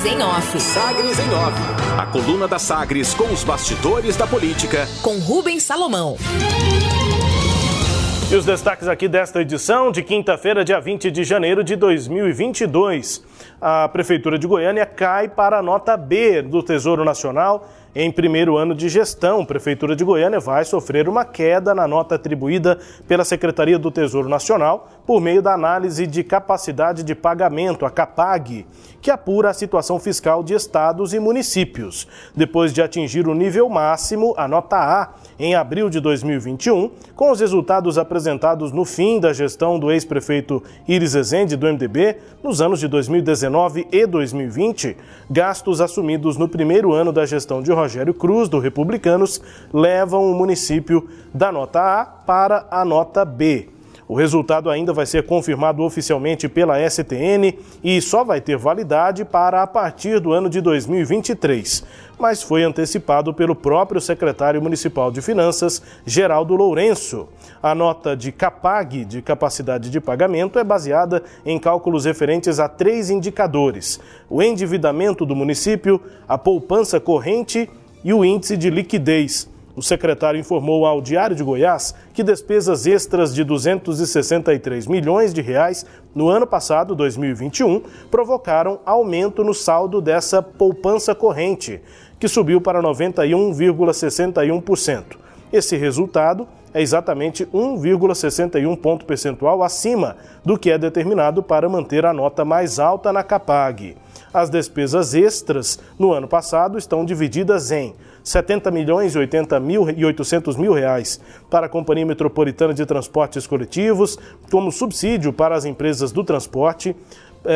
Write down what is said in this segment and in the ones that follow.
Sagres em Off. Sagres em Off. A coluna da Sagres com os bastidores da política. Com Rubens Salomão. E os destaques aqui desta edição de quinta-feira, dia 20 de janeiro de 2022. A Prefeitura de Goiânia cai para a nota B do Tesouro Nacional em primeiro ano de gestão. A Prefeitura de Goiânia vai sofrer uma queda na nota atribuída pela Secretaria do Tesouro Nacional por meio da análise de capacidade de pagamento, a CAPAG, que apura a situação fiscal de estados e municípios. Depois de atingir o nível máximo, a nota A, em abril de 2021, com os resultados apresentados no fim da gestão do ex-prefeito Iris Ezende, do MDB, nos anos de 2019 e 2020, gastos assumidos no primeiro ano da gestão de Rogério Cruz, do Republicanos, levam o município da nota A para a nota B. O resultado ainda vai ser confirmado oficialmente pela STN e só vai ter validade para a partir do ano de 2023, mas foi antecipado pelo próprio secretário municipal de Finanças, Geraldo Lourenço. A nota de CAPAG, de capacidade de pagamento, é baseada em cálculos referentes a três indicadores: o endividamento do município, a poupança corrente e o índice de liquidez. O secretário informou ao Diário de Goiás que despesas extras de 263 milhões de reais no ano passado, 2021, provocaram aumento no saldo dessa poupança corrente, que subiu para 91,61%. Esse resultado é exatamente 1,61 ponto percentual acima do que é determinado para manter a nota mais alta na CAPAG. As despesas extras no ano passado estão divididas em 70 milhões e 80 mil e 800 mil reais para a Companhia Metropolitana de Transportes Coletivos, como subsídio para as empresas do transporte,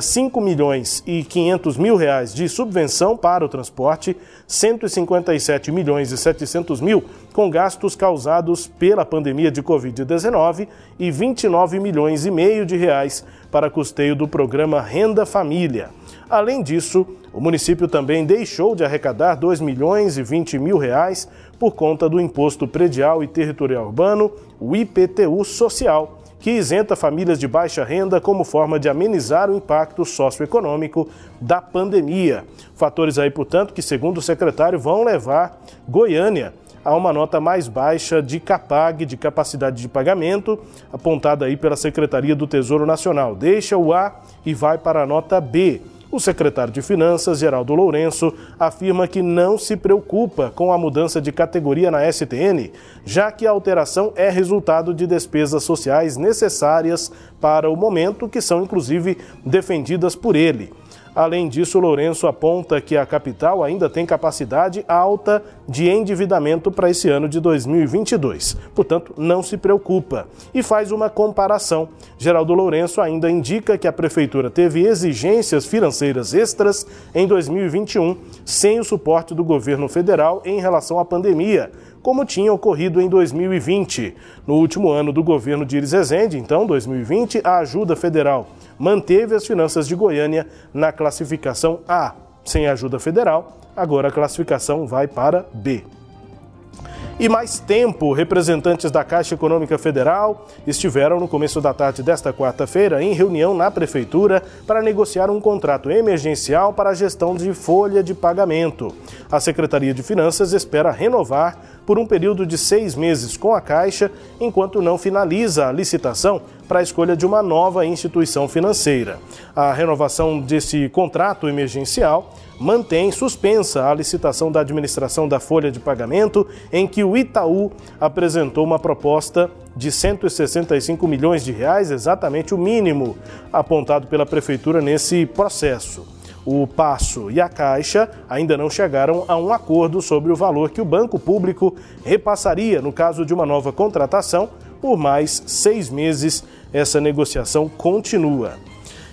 5 é, milhões e 500 mil reais de subvenção para o transporte, 157 milhões e 700 mil com gastos causados pela pandemia de Covid-19 e 29 milhões e meio de reais para custeio do programa Renda Família. Além disso, o município também deixou de arrecadar 2 milhões e 20 mil reais por conta do Imposto Predial e Territorial Urbano, o IPTU Social, que isenta famílias de baixa renda como forma de amenizar o impacto socioeconômico da pandemia. Fatores aí, portanto, que, segundo o secretário, vão levar Goiânia a uma nota mais baixa de CAPAG, de capacidade de pagamento, apontada aí pela Secretaria do Tesouro Nacional. Deixa o A e vai para a nota B. O secretário de Finanças, Geraldo Lourenço, afirma que não se preocupa com a mudança de categoria na STN, já que a alteração é resultado de despesas sociais necessárias para o momento, que são inclusive defendidas por ele. Além disso, Lourenço aponta que a capital ainda tem capacidade alta de endividamento para esse ano de 2022. Portanto, não se preocupa. E faz uma comparação. Geraldo Lourenço ainda indica que a prefeitura teve exigências financeiras extras em 2021, sem o suporte do governo federal em relação à pandemia como tinha ocorrido em 2020. No último ano do governo de Iris Rezende, então 2020, a ajuda federal manteve as finanças de Goiânia na classificação A. Sem ajuda federal, agora a classificação vai para B. E mais tempo, representantes da Caixa Econômica Federal estiveram no começo da tarde desta quarta-feira em reunião na Prefeitura para negociar um contrato emergencial para a gestão de folha de pagamento. A Secretaria de Finanças espera renovar por um período de seis meses com a Caixa, enquanto não finaliza a licitação para a escolha de uma nova instituição financeira. A renovação desse contrato emergencial mantém suspensa a licitação da administração da folha de pagamento, em que o Itaú apresentou uma proposta de 165 milhões de reais, exatamente o mínimo apontado pela prefeitura nesse processo. O Passo e a Caixa ainda não chegaram a um acordo sobre o valor que o banco público repassaria no caso de uma nova contratação. Por mais seis meses, essa negociação continua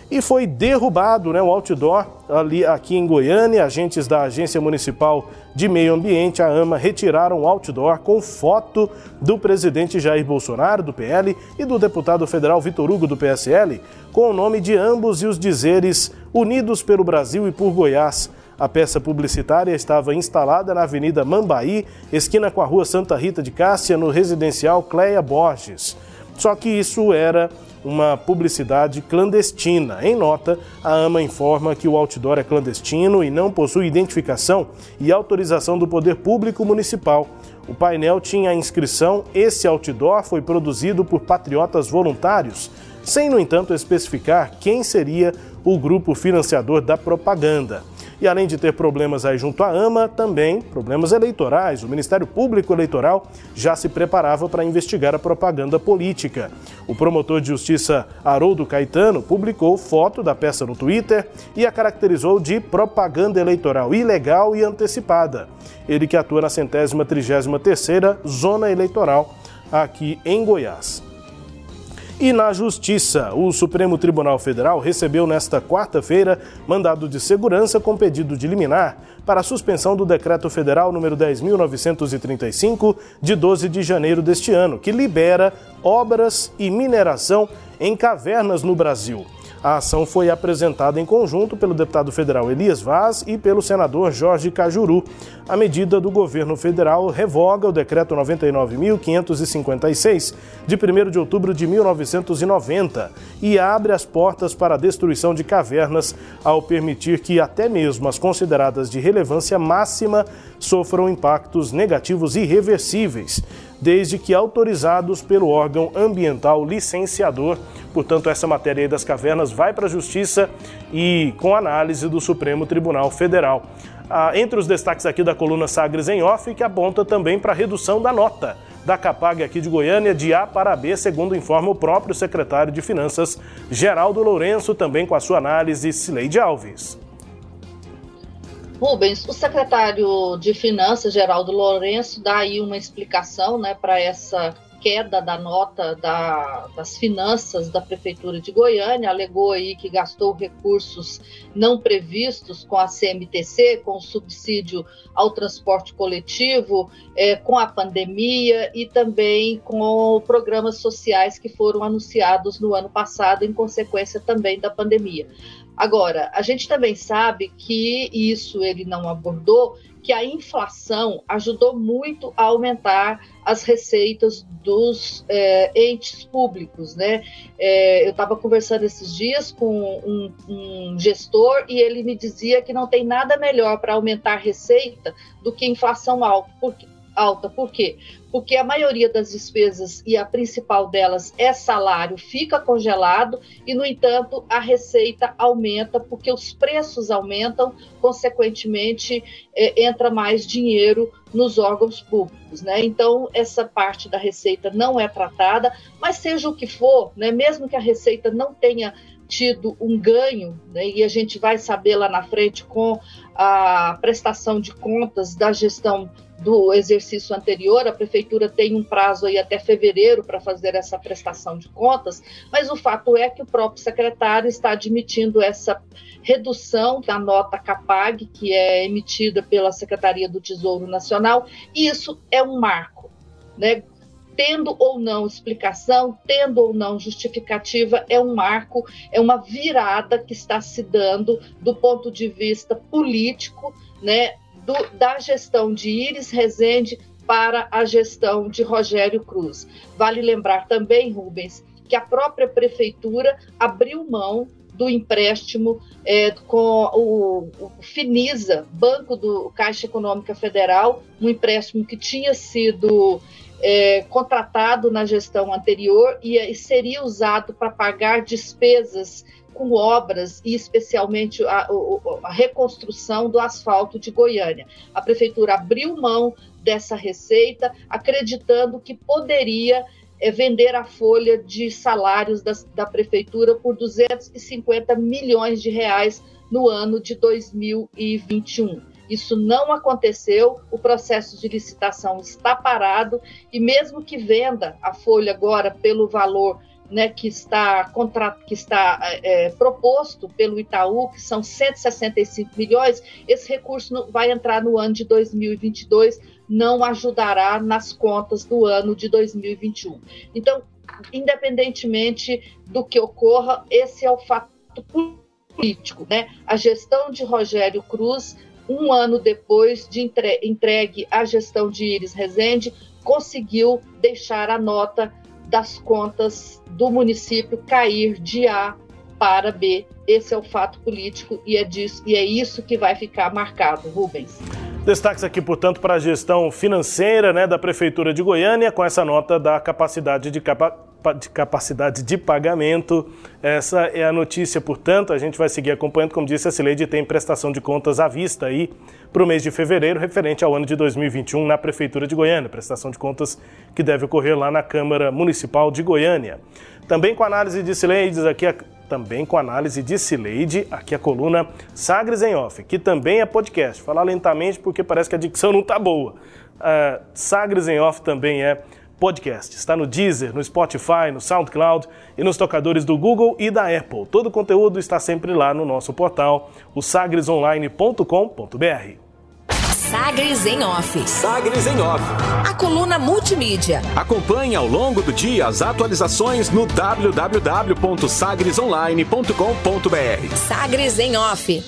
e foi derrubado né, o outdoor ali aqui em Goiânia. Agentes da Agência Municipal de Meio Ambiente, a AMA, retiraram o outdoor com foto do presidente Jair Bolsonaro, do PL, e do deputado federal Vitor Hugo, do PSL, com o nome de ambos e os dizeres Unidos pelo Brasil e por Goiás. A peça publicitária estava instalada na Avenida Mambaí, esquina com a Rua Santa Rita de Cássia, no residencial Cleia Borges. Só que isso era uma publicidade clandestina. Em nota, a AMA informa que o outdoor é clandestino e não possui identificação e autorização do Poder Público Municipal. O painel tinha a inscrição Esse outdoor foi produzido por patriotas voluntários, sem, no entanto, especificar quem seria o grupo financiador da propaganda. E além de ter problemas aí junto à AMA, também problemas eleitorais. O Ministério Público Eleitoral já se preparava para investigar a propaganda política. O promotor de justiça Haroldo Caetano publicou foto da peça no Twitter e a caracterizou de propaganda eleitoral ilegal e antecipada. Ele que atua na centésima trigésima terceira zona eleitoral aqui em Goiás. E na Justiça, o Supremo Tribunal Federal recebeu nesta quarta-feira mandado de segurança com pedido de liminar para a suspensão do Decreto Federal número 10.935, de 12 de janeiro deste ano, que libera obras e mineração em cavernas no Brasil. A ação foi apresentada em conjunto pelo deputado federal Elias Vaz e pelo senador Jorge Cajuru. A medida do governo federal revoga o decreto 99.556, de 1 de outubro de 1990, e abre as portas para a destruição de cavernas ao permitir que até mesmo as consideradas de relevância máxima sofram impactos negativos irreversíveis desde que autorizados pelo órgão ambiental licenciador. Portanto, essa matéria das cavernas vai para a Justiça e com análise do Supremo Tribunal Federal. Ah, entre os destaques aqui da coluna Sagres em Off, que aponta também para a redução da nota da Capag aqui de Goiânia de A para B, segundo informa o próprio secretário de Finanças, Geraldo Lourenço, também com a sua análise, Cileide Alves. Rubens, o secretário de Finanças, Geraldo Lourenço, dá aí uma explicação né, para essa queda da nota da, das finanças da Prefeitura de Goiânia, alegou aí que gastou recursos não previstos com a CMTC, com o subsídio ao transporte coletivo, é, com a pandemia e também com programas sociais que foram anunciados no ano passado, em consequência também da pandemia. Agora, a gente também sabe que isso ele não abordou, que a inflação ajudou muito a aumentar as receitas dos é, entes públicos, né? É, eu estava conversando esses dias com um, um, gestor e ele me dizia que não tem nada melhor para aumentar receita do que inflação alta. Por quê? Alta. Por quê? Porque a maioria das despesas, e a principal delas é salário, fica congelado e, no entanto, a receita aumenta porque os preços aumentam, consequentemente, é, entra mais dinheiro nos órgãos públicos. Né? Então, essa parte da receita não é tratada, mas seja o que for, né, mesmo que a receita não tenha tido um ganho, né, e a gente vai saber lá na frente com a prestação de contas da gestão do exercício anterior, a prefeitura tem um prazo aí até fevereiro para fazer essa prestação de contas, mas o fato é que o próprio secretário está admitindo essa redução da nota CAPAG, que é emitida pela Secretaria do Tesouro Nacional, e isso é um marco, né? Tendo ou não explicação, tendo ou não justificativa, é um marco, é uma virada que está se dando do ponto de vista político, né, do, da gestão de Iris Rezende para a gestão de Rogério Cruz. Vale lembrar também, Rubens, que a própria prefeitura abriu mão do empréstimo é, com o, o, Finisa, Banco do Caixa Econômica Federal, um empréstimo que tinha sido é, contratado na gestão anterior e, e seria usado para pagar despesas com obras e especialmente a, a, reconstrução do asfalto de Goiânia. A prefeitura abriu mão dessa receita, acreditando que poderia é, vender a folha de salários da prefeitura por 250 milhões de reais no ano de 2021. Isso não aconteceu, o processo de licitação está parado e mesmo que venda a folha agora pelo valor né, que está, contra, que está é, proposto pelo Itaú, que são 165 milhões, esse recurso vai entrar no ano de 2022, não ajudará nas contas do ano de 2021. Então, independentemente do que ocorra, esse é o fato político. Né? A gestão de Rogério Cruz, um ano depois de entregue a gestão de Iris Rezende, conseguiu deixar a nota das contas do município cair de A para B. Esse é o fato político e é, disso, e é isso que vai ficar marcado, Rubens. Destaques aqui, portanto, para a gestão financeira né, da Prefeitura de Goiânia, com essa nota da capacidade de, capa de capacidade de pagamento. Essa é a notícia, portanto, a gente vai seguir acompanhando. Como disse a Cileide, tem prestação de contas à vista aí para o mês de fevereiro, referente ao ano de 2021 na Prefeitura de Goiânia. Prestação de contas que deve ocorrer lá na Câmara Municipal de Goiânia. Também com análise de Cileides aqui, também com análise de Cileide, aqui a coluna Sagres em Off, que também é podcast. Falar lentamente porque parece que a dicção não está boa. Uh, Sagres em Off também é podcast. Está no Deezer, no Spotify, no SoundCloud e nos tocadores do Google e da Apple. Todo o conteúdo está sempre lá no nosso portal, o sagresonline.com.br. Sagres em Off. Sagres em Off. A coluna multimídia. Acompanhe ao longo do dia as atualizações no www.sagresonline.com.br. Sagres em Off.